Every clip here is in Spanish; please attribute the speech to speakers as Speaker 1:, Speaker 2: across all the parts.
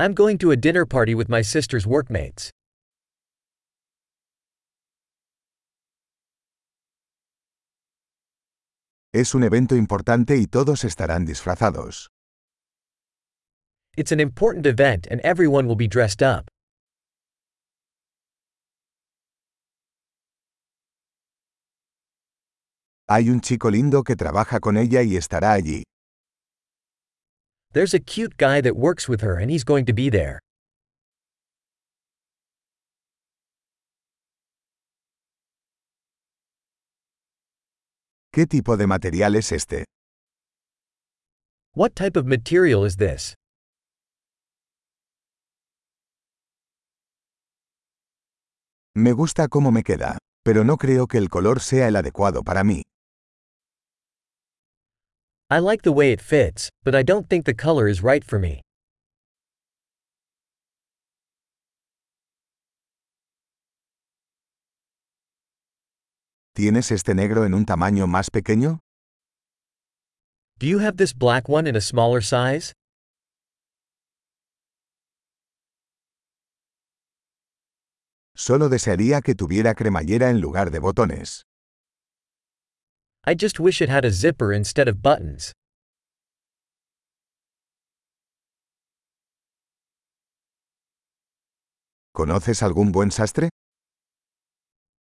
Speaker 1: I'm going to a dinner party with my sister's workmates.
Speaker 2: Es un evento importante y todos estarán disfrazados.
Speaker 1: It's an important event and everyone will be dressed up.
Speaker 2: Hay un chico lindo que trabaja con ella y estará allí.
Speaker 1: There's a cute guy that works with her and he's going to be there.
Speaker 2: ¿Qué tipo de material es este?
Speaker 1: What type of material is this?
Speaker 2: Me gusta cómo me queda, pero no creo que el color sea el adecuado para mí.
Speaker 1: I like the way it fits, but I don't think the color is right for me.
Speaker 2: ¿Tienes este negro en un tamaño más pequeño?
Speaker 1: Do you have this black one in a smaller size?
Speaker 2: Solo desearía que tuviera cremallera en lugar de botones.
Speaker 1: I just wish it had a zipper instead of buttons.
Speaker 2: ¿Conoces algún buen sastre?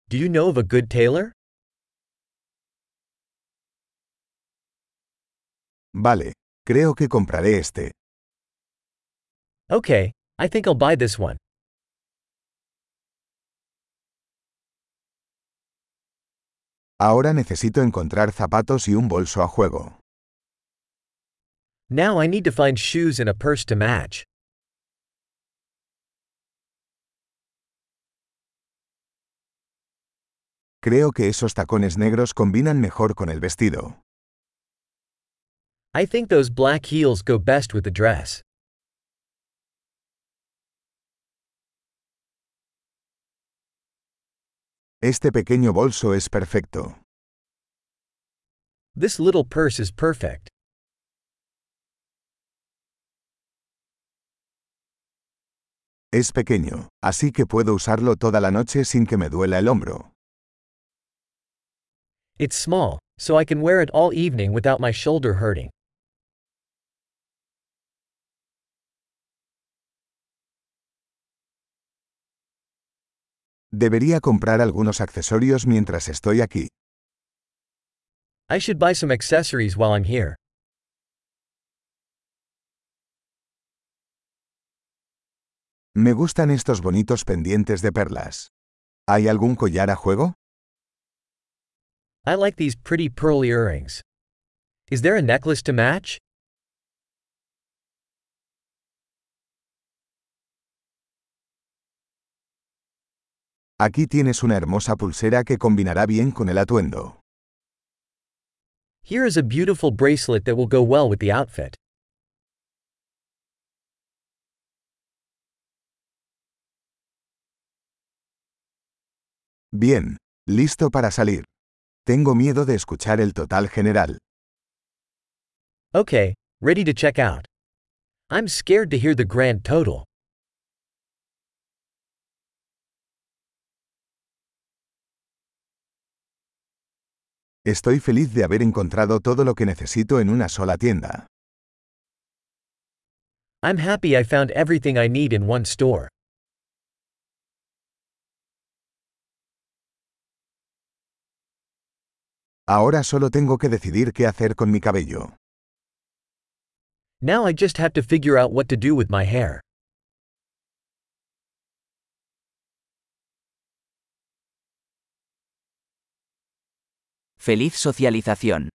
Speaker 1: Do you know of a good tailor?
Speaker 2: Vale, creo que compraré este.
Speaker 1: Okay, I think I'll buy this one.
Speaker 2: Ahora necesito encontrar zapatos y un bolso a juego.
Speaker 1: Now I need to find shoes and a purse to match.
Speaker 2: Creo que esos tacones negros combinan mejor con el vestido.
Speaker 1: I think those black heels go best with the dress.
Speaker 2: Este pequeño bolso es perfecto.
Speaker 1: This little purse is perfect.
Speaker 2: Es pequeño, así que puedo usarlo toda la noche sin que me duela el hombro.
Speaker 1: It's small, so I can wear it all evening without my shoulder hurting.
Speaker 2: Debería comprar algunos accesorios mientras estoy aquí.
Speaker 1: I should buy some accessories while I'm here.
Speaker 2: Me gustan estos bonitos pendientes de perlas. ¿Hay algún collar a juego?
Speaker 1: I like these pretty pearl earrings. Is there a necklace to match?
Speaker 2: Aquí tienes una hermosa pulsera que combinará bien con el atuendo.
Speaker 1: Here is a beautiful bracelet that will go well with the outfit.
Speaker 2: Bien, listo para salir. Tengo miedo de escuchar el total general.
Speaker 1: Okay, ready to check out. I'm scared to hear the grand total.
Speaker 2: Estoy feliz de haber encontrado todo lo que necesito en una sola tienda.
Speaker 1: I'm happy I found everything I need in one store.
Speaker 2: Ahora solo tengo que decidir qué hacer con mi cabello.
Speaker 1: Now I just have to figure out what to do with my hair.
Speaker 3: Feliz socialización.